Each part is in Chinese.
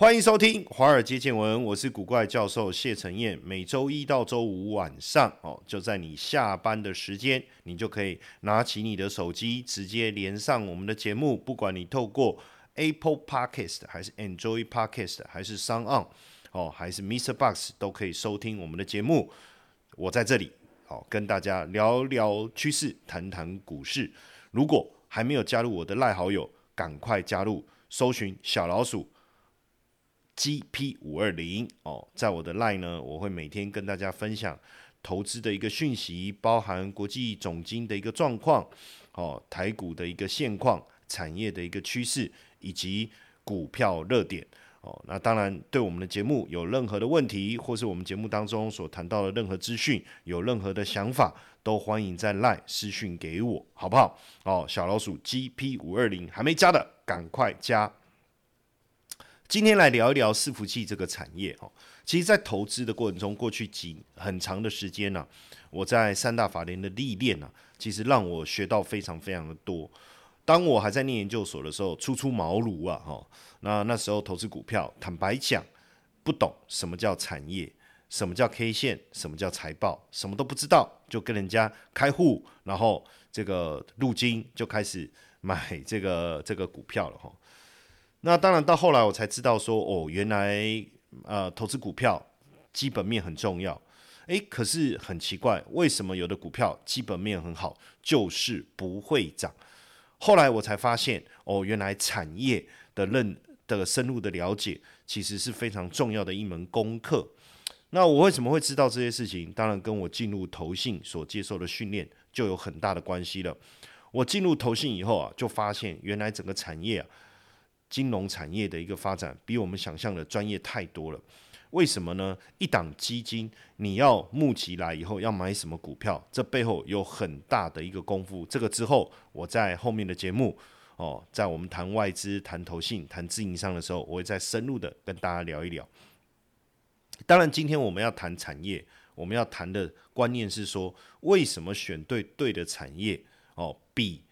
欢迎收听《华尔街见闻》，我是古怪教授谢承彦。每周一到周五晚上，哦，就在你下班的时间，你就可以拿起你的手机，直接连上我们的节目。不管你透过 Apple Podcast 还是 Android Podcast 还是 s o n 哦，还是 Mr. Box，都可以收听我们的节目。我在这里，好跟大家聊聊趋势，谈谈股市。如果还没有加入我的赖好友，赶快加入，搜寻小老鼠。GP 五二零哦，在我的 line 呢，我会每天跟大家分享投资的一个讯息，包含国际总金的一个状况，哦，台股的一个现况，产业的一个趋势，以及股票热点哦。那当然，对我们的节目有任何的问题，或是我们节目当中所谈到的任何资讯，有任何的想法，都欢迎在 line 私讯给我，好不好？哦，小老鼠 GP 五二零还没加的，赶快加。今天来聊一聊伺服器这个产业哦。其实，在投资的过程中，过去几很长的时间呢，我在三大法联的历练呢，其实让我学到非常非常的多。当我还在念研究所的时候，初出茅庐啊，哈，那那时候投资股票，坦白讲，不懂什么叫产业，什么叫 K 线，什么叫财报，什么都不知道，就跟人家开户，然后这个入金就开始买这个这个股票了，哈。那当然，到后来我才知道说，哦，原来呃，投资股票基本面很重要。诶，可是很奇怪，为什么有的股票基本面很好，就是不会涨？后来我才发现，哦，原来产业的认的深入的了解，其实是非常重要的一门功课。那我为什么会知道这些事情？当然，跟我进入投信所接受的训练就有很大的关系了。我进入投信以后啊，就发现原来整个产业啊。金融产业的一个发展比我们想象的专业太多了，为什么呢？一档基金你要募集来以后要买什么股票，这背后有很大的一个功夫。这个之后我在后面的节目哦，在我们谈外资、谈投信、谈自营商的时候，我会再深入的跟大家聊一聊。当然，今天我们要谈产业，我们要谈的观念是说，为什么选对对的产业哦，比。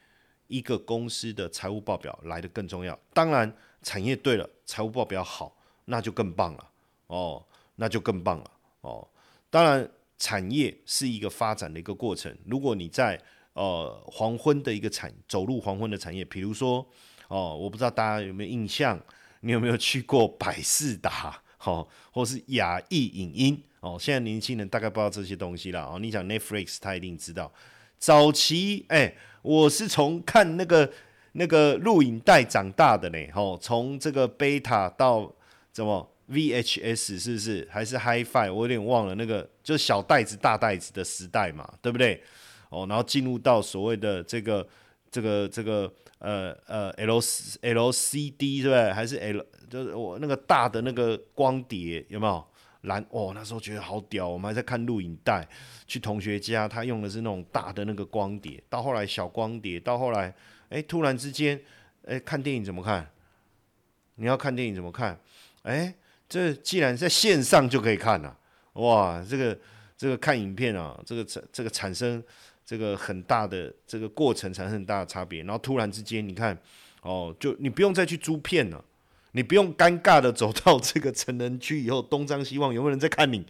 一个公司的财务报表来的更重要，当然产业对了，财务报表好，那就更棒了哦，那就更棒了哦。当然，产业是一个发展的一个过程。如果你在呃黄昏的一个产走入黄昏的产业，比如说哦，我不知道大家有没有印象，你有没有去过百事达，好，或是雅艺影音哦？现在年轻人大概不知道这些东西了哦。你讲 Netflix，他一定知道。早期哎。我是从看那个那个录影带长大的呢，吼，从这个贝塔到怎么 VHS 是不是还是 HiFi？我有点忘了那个，就小袋子大袋子的时代嘛，对不对？哦，然后进入到所谓的这个这个这个呃呃 L LCD 对不对？还是 L 就是我那个大的那个光碟有没有？蓝哦，那时候觉得好屌，我们还在看录影带。去同学家，他用的是那种大的那个光碟。到后来小光碟，到后来，哎，突然之间，哎，看电影怎么看？你要看电影怎么看？哎，这既然在线上就可以看了，哇，这个这个看影片啊，这个产这个产生这个很大的这个过程产生很大的差别。然后突然之间，你看，哦，就你不用再去租片了。你不用尴尬的走到这个成人区以后，东张西望，有没有人在看你？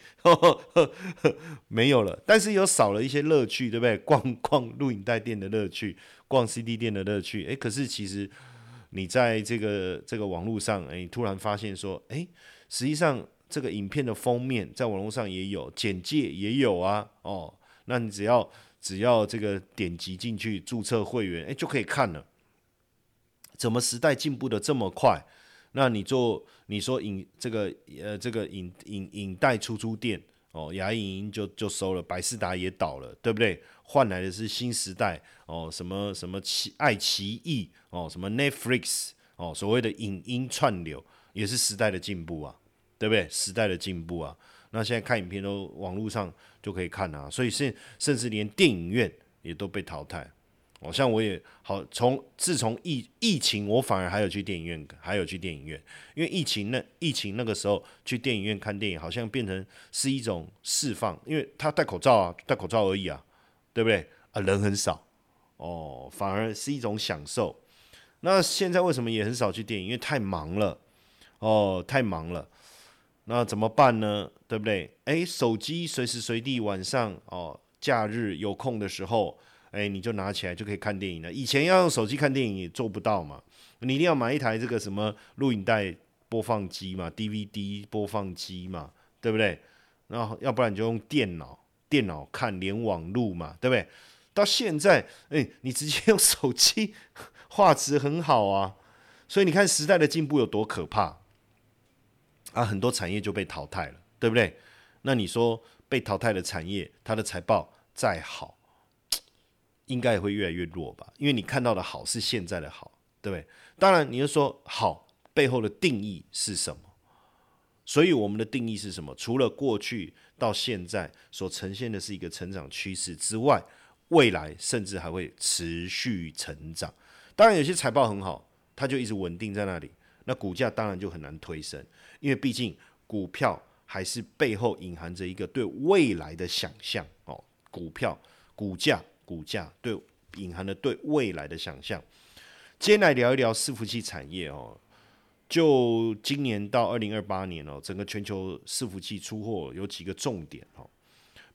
没有了，但是有少了一些乐趣，对不对？逛逛录影带店的乐趣，逛 CD 店的乐趣。诶，可是其实你在这个这个网络上，诶，突然发现说，诶，实际上这个影片的封面在网络上也有，简介也有啊。哦，那你只要只要这个点击进去注册会员，诶，就可以看了。怎么时代进步的这么快？那你做你说影这个呃这个影影影带出租店哦，雅影音就就收了，百事达也倒了，对不对？换来的是新时代哦，什么什么奇爱奇艺哦，什么 Netflix 哦，所谓的影音串流也是时代的进步啊，对不对？时代的进步啊，那现在看影片都网络上就可以看啊，所以甚甚至连电影院也都被淘汰。好像我也好，从自从疫疫情，我反而还有去电影院，还有去电影院，因为疫情那疫情那个时候去电影院看电影，好像变成是一种释放，因为他戴口罩啊，戴口罩而已啊，对不对？啊，人很少哦，反而是一种享受。那现在为什么也很少去电影？因为太忙了哦，太忙了，那怎么办呢？对不对？诶，手机随时随地晚上哦，假日有空的时候，诶，你就拿起来就可以看电影了。以前要用手机看电影也做不到嘛，你一定要买一台这个什么录影带播放机嘛，DVD 播放机嘛，对不对？然后要不然你就用电脑，电脑看连网路嘛，对不对？到现在，诶，你直接用手机，画质很好啊。所以你看时代的进步有多可怕啊！很多产业就被淘汰了，对不对？那你说被淘汰的产业，它的财报再好，应该也会越来越弱吧？因为你看到的好是现在的好，对不对？当然，你就说好背后的定义是什么？所以我们的定义是什么？除了过去到现在所呈现的是一个成长趋势之外，未来甚至还会持续成长。当然，有些财报很好。它就一直稳定在那里，那股价当然就很难推升，因为毕竟股票还是背后隐含着一个对未来的想象哦。股票股价股价对隐含的对未来的想象。今天来聊一聊伺服器产业哦。就今年到二零二八年哦，整个全球伺服器出货有几个重点哦，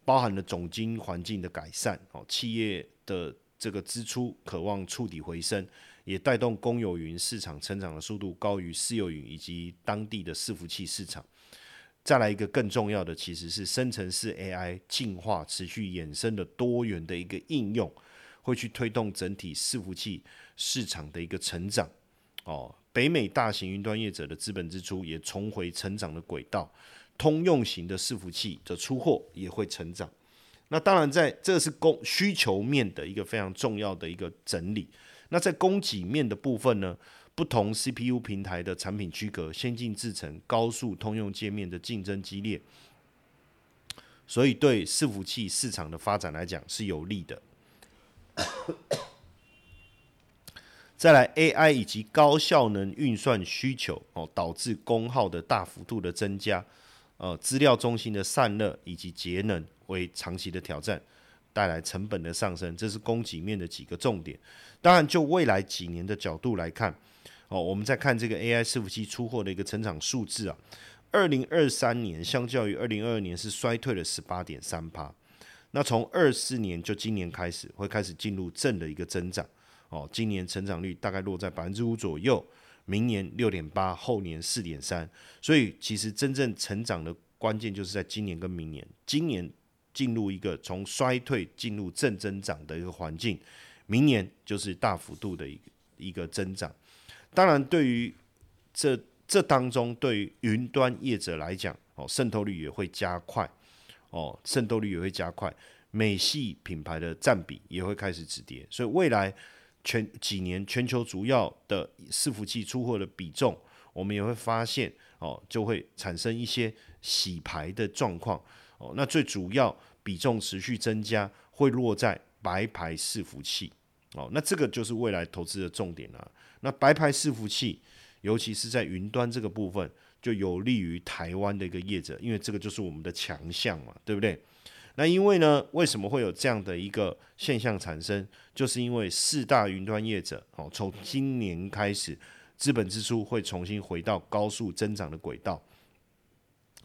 包含了总经环境的改善哦，企业的这个支出渴望触底回升。也带动公有云市场成长的速度高于私有云以及当地的伺服器市场。再来一个更重要的，其实是生成式 AI 进化持续衍生的多元的一个应用，会去推动整体伺服器市场的一个成长。哦，北美大型云端业者的资本支出也重回成长的轨道，通用型的伺服器的出货也会成长。那当然，在这是供需求面的一个非常重要的一个整理。那在供给面的部分呢？不同 CPU 平台的产品区隔、先进制程、高速通用界面的竞争激烈，所以对伺服器市场的发展来讲是有利的。再来，AI 以及高效能运算需求哦，导致功耗的大幅度的增加，呃，资料中心的散热以及节能为长期的挑战。带来成本的上升，这是供给面的几个重点。当然，就未来几年的角度来看，哦，我们再看这个 AI 伺服器出货的一个成长数字啊，二零二三年相较于二零二二年是衰退了十八点三趴。那从二四年就今年开始会开始进入正的一个增长，哦，今年成长率大概落在百分之五左右，明年六点八，后年四点三。所以其实真正成长的关键就是在今年跟明年，今年。进入一个从衰退进入正增长的一个环境，明年就是大幅度的一个一个增长。当然，对于这这当中，对于云端业者来讲，哦，渗透率也会加快，哦，渗透率也会加快，美系品牌的占比也会开始止跌。所以未来全几年全球主要的伺服器出货的比重，我们也会发现，哦，就会产生一些洗牌的状况。哦，那最主要比重持续增加，会落在白牌伺服器。哦，那这个就是未来投资的重点了。那白牌伺服器，尤其是在云端这个部分，就有利于台湾的一个业者，因为这个就是我们的强项嘛，对不对？那因为呢，为什么会有这样的一个现象产生？就是因为四大云端业者，哦，从今年开始，资本支出会重新回到高速增长的轨道。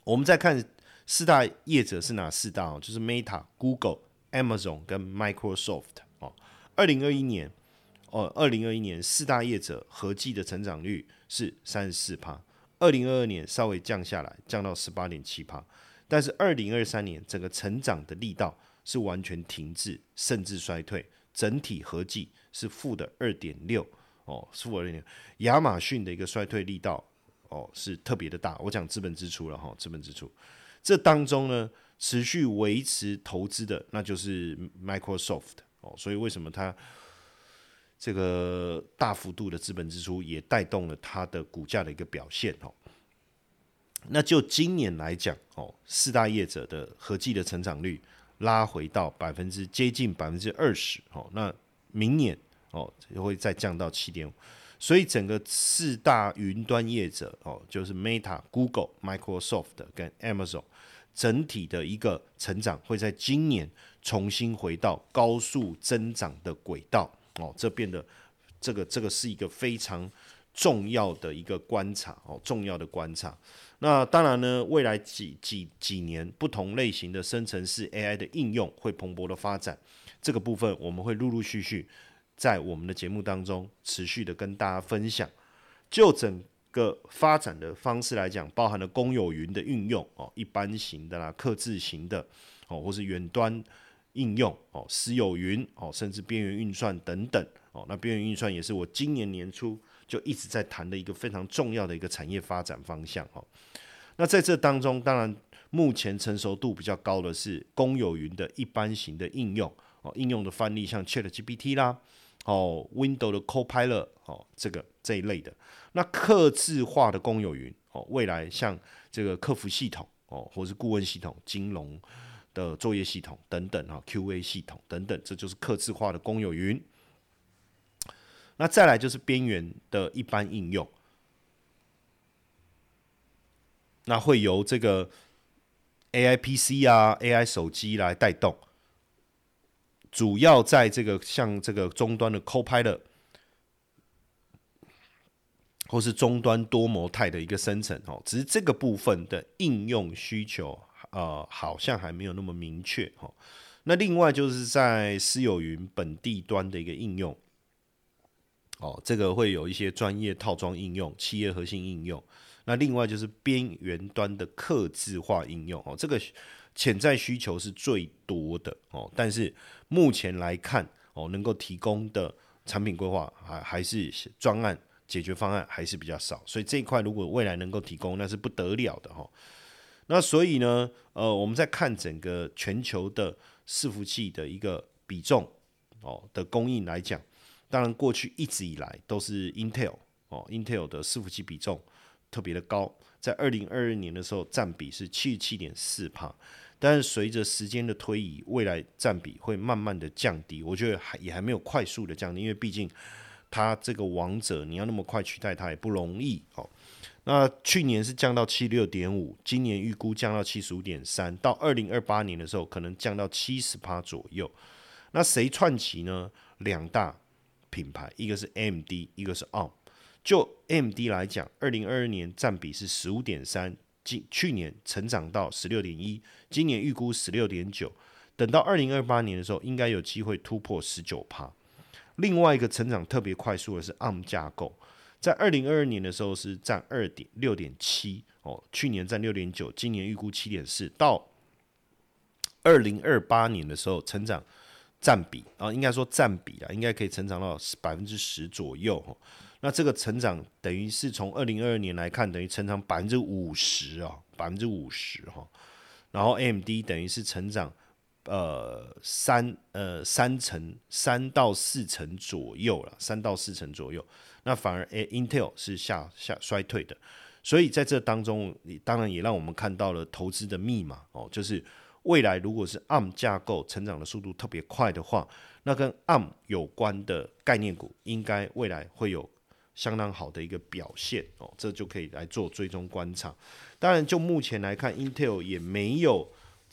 我们再看。四大业者是哪四大哦？就是 Meta、Google、Amazon 跟 Microsoft。二零二一年哦，二零二一年四大业者合计的成长率是三十四趴。二零二二年稍微降下来，降到十八点七趴。但是二零二三年整个成长的力道是完全停滞，甚至衰退，整体合计是负的二点六哦，负二点六。亚马逊的一个衰退力道哦是特别的大。我讲资本支出了哈，资本支出。这当中呢，持续维持投资的那就是 Microsoft 哦，所以为什么它这个大幅度的资本支出也带动了它的股价的一个表现哦？那就今年来讲哦，四大业者的合计的成长率拉回到百分之接近百分之二十哦，那明年哦会再降到七点五。所以整个四大云端业者哦，就是 Meta、Google、Microsoft 跟 Amazon，整体的一个成长会在今年重新回到高速增长的轨道哦，这变得这个这个是一个非常重要的一个观察哦，重要的观察。那当然呢，未来几几几年，不同类型的生成式 AI 的应用会蓬勃的发展。这个部分我们会陆陆续续在我们的节目当中持续的跟大家分享。就整个发展的方式来讲，包含了公有云的运用哦，一般型的啦、刻字型的哦，或是远端应用哦、私有云哦，甚至边缘运算等等哦。那边缘运算也是我今年年初。就一直在谈的一个非常重要的一个产业发展方向哦。那在这当中，当然目前成熟度比较高的是公有云的一般型的应用哦，应用的范例像 Chat GPT 啦，哦，Windows 的 Copilot 哦，这个这一类的。那客制化的公有云哦，未来像这个客服系统哦，或是顾问系统、金融的作业系统等等啊，QA 系统等等，这就是客制化的公有云。那再来就是边缘的一般应用，那会由这个 A I P C 啊、A I 手机来带动，主要在这个像这个终端的 Copilot，或是终端多模态的一个生成哦，只是这个部分的应用需求呃好像还没有那么明确哦。那另外就是在私有云本地端的一个应用。哦，这个会有一些专业套装应用、企业核心应用。那另外就是边缘端的刻字化应用哦，这个潜在需求是最多的哦。但是目前来看哦，能够提供的产品规划还还是专案解决方案还是比较少。所以这一块如果未来能够提供，那是不得了的哈。那所以呢，呃，我们在看整个全球的伺服器的一个比重哦的供应来讲。当然，过去一直以来都是 Intel 哦，Intel 的伺服器比重特别的高，在二零二二年的时候占比是七十七点四帕，但是随着时间的推移，未来占比会慢慢的降低，我觉得还也还没有快速的降低，因为毕竟它这个王者你要那么快取代它也不容易哦。那去年是降到七六点五，今年预估降到七十五点三，到二零二八年的时候可能降到七十帕左右。那谁串起呢？两大。品牌一个是 MD，一个是 ARM。就 MD 来讲，二零二二年占比是十五点三，今去年成长到十六点一，今年预估十六点九。等到二零二八年的时候，应该有机会突破十九趴。另外一个成长特别快速的是 ARM 架构，在二零二二年的时候是占二点六点七哦，去年占六点九，今年预估七点四。到二零二八年的时候，成长。占比啊，应该说占比啊，应该可以成长到百分之十左右哈。那这个成长等于是从二零二二年来看，等于成长百分之五十啊，百分之五十哈。然后 MD 等于是成长呃三呃三成三到四成左右了，三到四成左右。那反而 A Intel 是下下衰退的，所以在这当中，你当然也让我们看到了投资的密码哦，就是。未来如果是 ARM 架构成长的速度特别快的话，那跟 ARM 有关的概念股应该未来会有相当好的一个表现哦，这就可以来做追踪观察。当然，就目前来看，Intel 也没有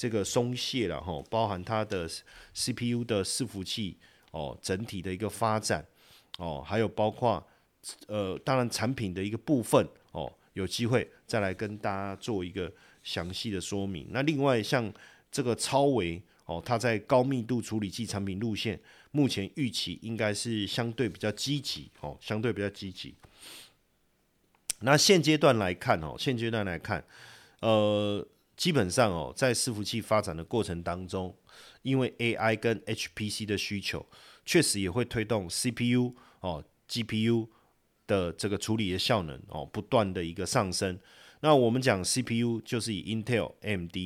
这个松懈了哈，包含它的 CPU 的伺服器哦，整体的一个发展哦，还有包括呃，当然产品的一个部分哦，有机会再来跟大家做一个详细的说明。那另外像这个超维哦，它在高密度处理器产品路线，目前预期应该是相对比较积极哦，相对比较积极。那现阶段来看哦，现阶段来看，呃，基本上哦，在伺服器发展的过程当中，因为 AI 跟 HPC 的需求，确实也会推动 CPU 哦、GPU 的这个处理的效能哦，不断的一个上升。那我们讲 CPU 就是以 Intel、AMD。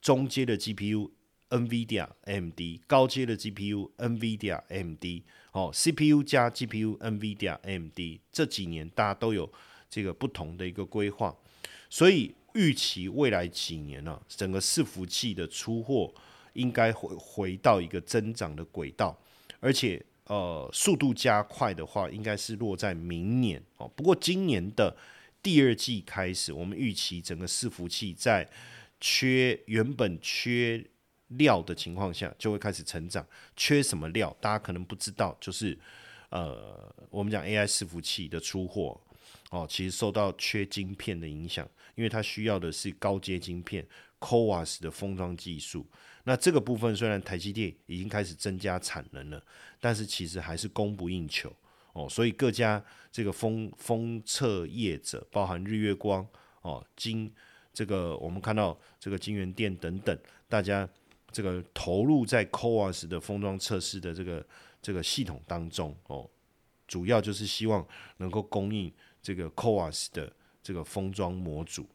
中阶的 GPU，NVIDIA、AMD；高阶的 GPU，NVIDIA、AMD。哦，CPU 加 GPU，NVIDIA、AMD。这几年大家都有这个不同的一个规划，所以预期未来几年呢，整个伺服器的出货应该会回到一个增长的轨道，而且呃速度加快的话，应该是落在明年哦。不过今年的第二季开始，我们预期整个伺服器在缺原本缺料的情况下，就会开始成长。缺什么料？大家可能不知道，就是呃，我们讲 AI 伺服器的出货哦，其实受到缺晶片的影响，因为它需要的是高阶晶片 CoWAS 的封装技术。那这个部分虽然台积电已经开始增加产能了，但是其实还是供不应求哦。所以各家这个封封测业者，包含日月光哦、金这个我们看到这个金源店等等，大家这个投入在 CoWAS 的封装测试的这个这个系统当中哦，主要就是希望能够供应这个 Coas 的这个封装模组。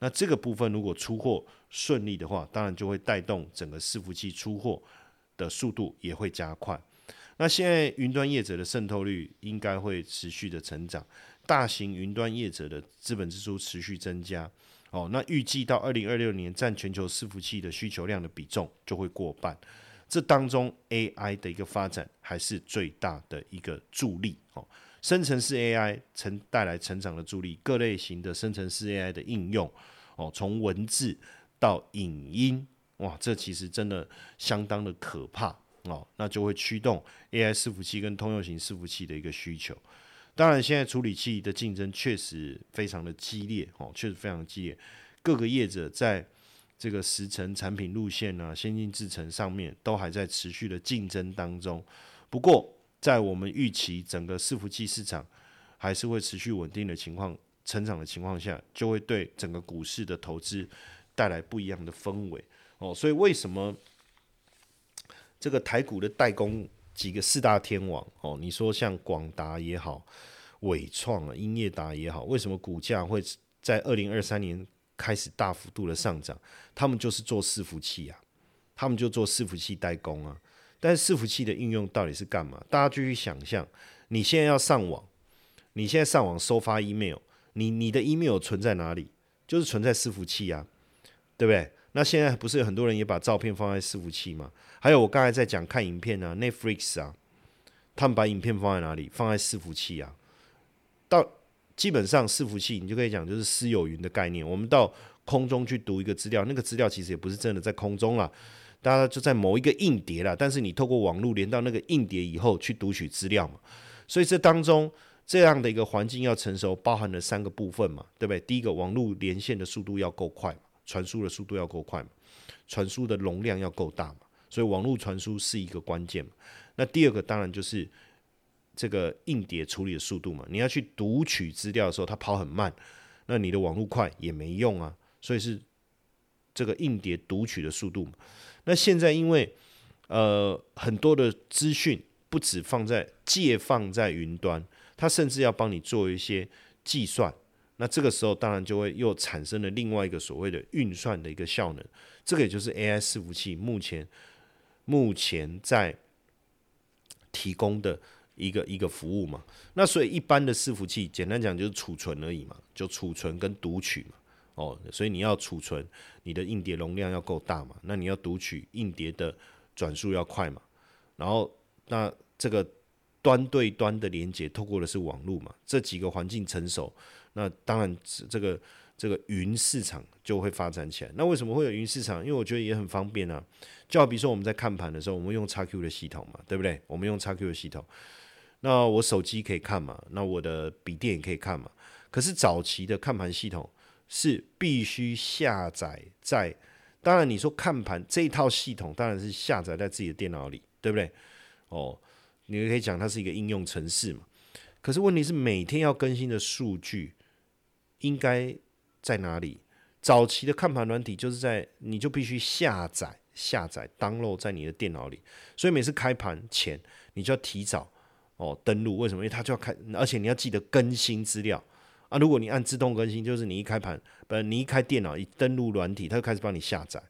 那这个部分如果出货顺利的话，当然就会带动整个伺服器出货的速度也会加快。那现在云端业者的渗透率应该会持续的成长，大型云端业者的资本支出持续增加。哦，那预计到二零二六年占全球伺服器的需求量的比重就会过半。这当中 AI 的一个发展还是最大的一个助力。哦。生成式 AI 成带来成长的助力，各类型的生成式 AI 的应用，哦，从文字到影音，哇，这其实真的相当的可怕哦，那就会驱动 AI 伺服器跟通用型伺服器的一个需求。当然，现在处理器的竞争确实非常的激烈哦，确实非常激烈，各个业者在这个时程产品路线啊、先进制程上面都还在持续的竞争当中。不过，在我们预期整个伺服器市场还是会持续稳定的情况、成长的情况下，就会对整个股市的投资带来不一样的氛围哦。所以为什么这个台股的代工几个四大天王哦？你说像广达也好、伟创啊、英业达也好，为什么股价会在二零二三年开始大幅度的上涨？他们就是做伺服器啊，他们就做伺服器代工啊。但是伺服器的应用到底是干嘛？大家就去想象，你现在要上网，你现在上网收发 email，你你的 email 存在哪里？就是存在伺服器啊，对不对？那现在不是有很多人也把照片放在伺服器吗？还有我刚才在讲看影片啊，Netflix 啊，他们把影片放在哪里？放在伺服器啊。到基本上伺服器，你就可以讲就是私有云的概念。我们到空中去读一个资料，那个资料其实也不是真的在空中啊。大家就在某一个硬碟了，但是你透过网络连到那个硬碟以后去读取资料嘛，所以这当中这样的一个环境要成熟，包含了三个部分嘛，对不对？第一个，网络连线的速度要够快嘛，传输的速度要够快嘛，传输的容量要够大嘛，所以网络传输是一个关键嘛。那第二个当然就是这个硬碟处理的速度嘛，你要去读取资料的时候，它跑很慢，那你的网络快也没用啊，所以是这个硬碟读取的速度嘛。那现在因为呃很多的资讯不止放在借放在云端，它甚至要帮你做一些计算。那这个时候当然就会又产生了另外一个所谓的运算的一个效能。这个也就是 AI 伺服器目前目前在提供的一个一个服务嘛。那所以一般的伺服器简单讲就是储存而已嘛，就储存跟读取嘛。哦，所以你要储存，你的硬碟容量要够大嘛？那你要读取硬碟的转速要快嘛？然后那这个端对端的连接透过的是网络嘛？这几个环境成熟，那当然这个这个云市场就会发展起来。那为什么会有云市场？因为我觉得也很方便啊。就好比说我们在看盘的时候，我们用 XQ 的系统嘛，对不对？我们用 XQ 的系统，那我手机可以看嘛？那我的笔电也可以看嘛？可是早期的看盘系统。是必须下载在，当然你说看盘这一套系统当然是下载在自己的电脑里，对不对？哦，你可以讲它是一个应用程式嘛。可是问题是每天要更新的数据应该在哪里？早期的看盘软体就是在，你就必须下载下载 download 在你的电脑里，所以每次开盘前你就要提早哦登录，为什么？因为它就要开，而且你要记得更新资料。啊，如果你按自动更新，就是你一开盘，不，你一开电脑一登录软体，它就开始帮你下载。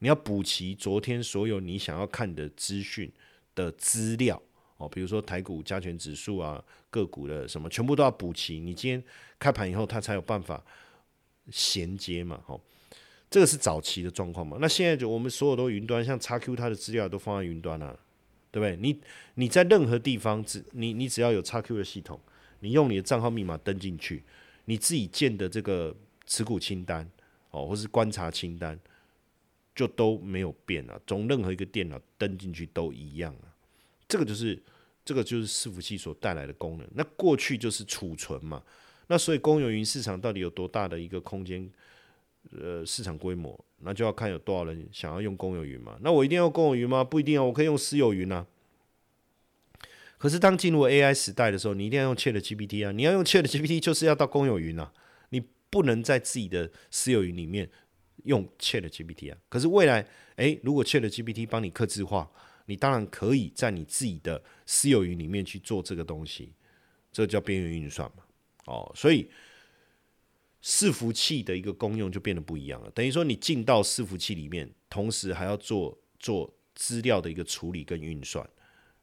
你要补齐昨天所有你想要看的资讯的资料哦，比如说台股加权指数啊，个股的什么，全部都要补齐。你今天开盘以后，它才有办法衔接嘛，吼。这个是早期的状况嘛。那现在就我们所有都云端，像 XQ 它的资料都放在云端了，对不对？你你在任何地方只你你只要有 XQ 的系统。你用你的账号密码登进去，你自己建的这个持股清单哦，或是观察清单，就都没有变啊。从任何一个电脑登进去都一样啊。这个就是这个就是伺服器所带来的功能。那过去就是储存嘛，那所以公有云市场到底有多大的一个空间？呃，市场规模，那就要看有多少人想要用公有云嘛。那我一定要公有云吗？不一定啊，我可以用私有云啊。可是当进入 AI 时代的时候，你一定要用 Chat GPT 啊！你要用 Chat GPT，就是要到公有云啊，你不能在自己的私有云里面用 Chat GPT 啊。可是未来，诶，如果 Chat GPT 帮你刻字化，你当然可以在你自己的私有云里面去做这个东西，这叫边缘运算嘛。哦，所以。伺服器的一个功用就变得不一样了，等于说你进到伺服器里面，同时还要做做资料的一个处理跟运算，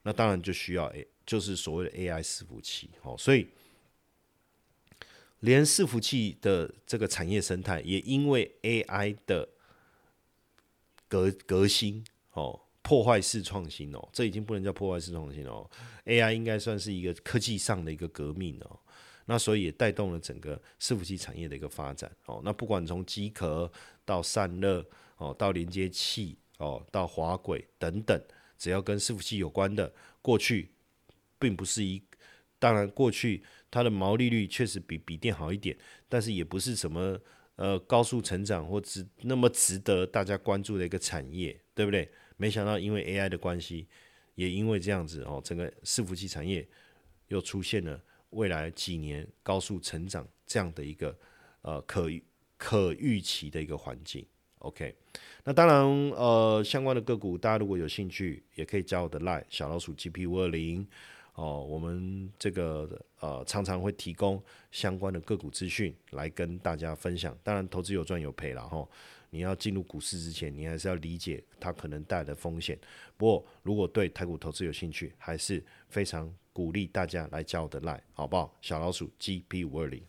那当然就需要 A，就是所谓的 AI 伺服器。哦，所以连伺服器的这个产业生态也因为 AI 的革革新哦，破坏式创新哦，这已经不能叫破坏式创新哦，AI 应该算是一个科技上的一个革命哦。那所以也带动了整个伺服器产业的一个发展哦。那不管从机壳到散热哦，到连接器哦，到滑轨等等，只要跟伺服器有关的，过去并不是一，当然过去它的毛利率确实比笔电好一点，但是也不是什么呃高速成长或值那么值得大家关注的一个产业，对不对？没想到因为 AI 的关系，也因为这样子哦，整个伺服器产业又出现了。未来几年高速成长这样的一个呃可可预期的一个环境，OK，那当然呃相关的个股，大家如果有兴趣，也可以加我的 Line 小老鼠 GP 五二零哦，我们这个呃常常会提供相关的个股资讯来跟大家分享。当然投资有赚有赔了哈，你要进入股市之前，你还是要理解它可能带来的风险。不过如果对台股投资有兴趣，还是非常。鼓励大家来加我的 line，好不好？小老鼠 GP 五二零。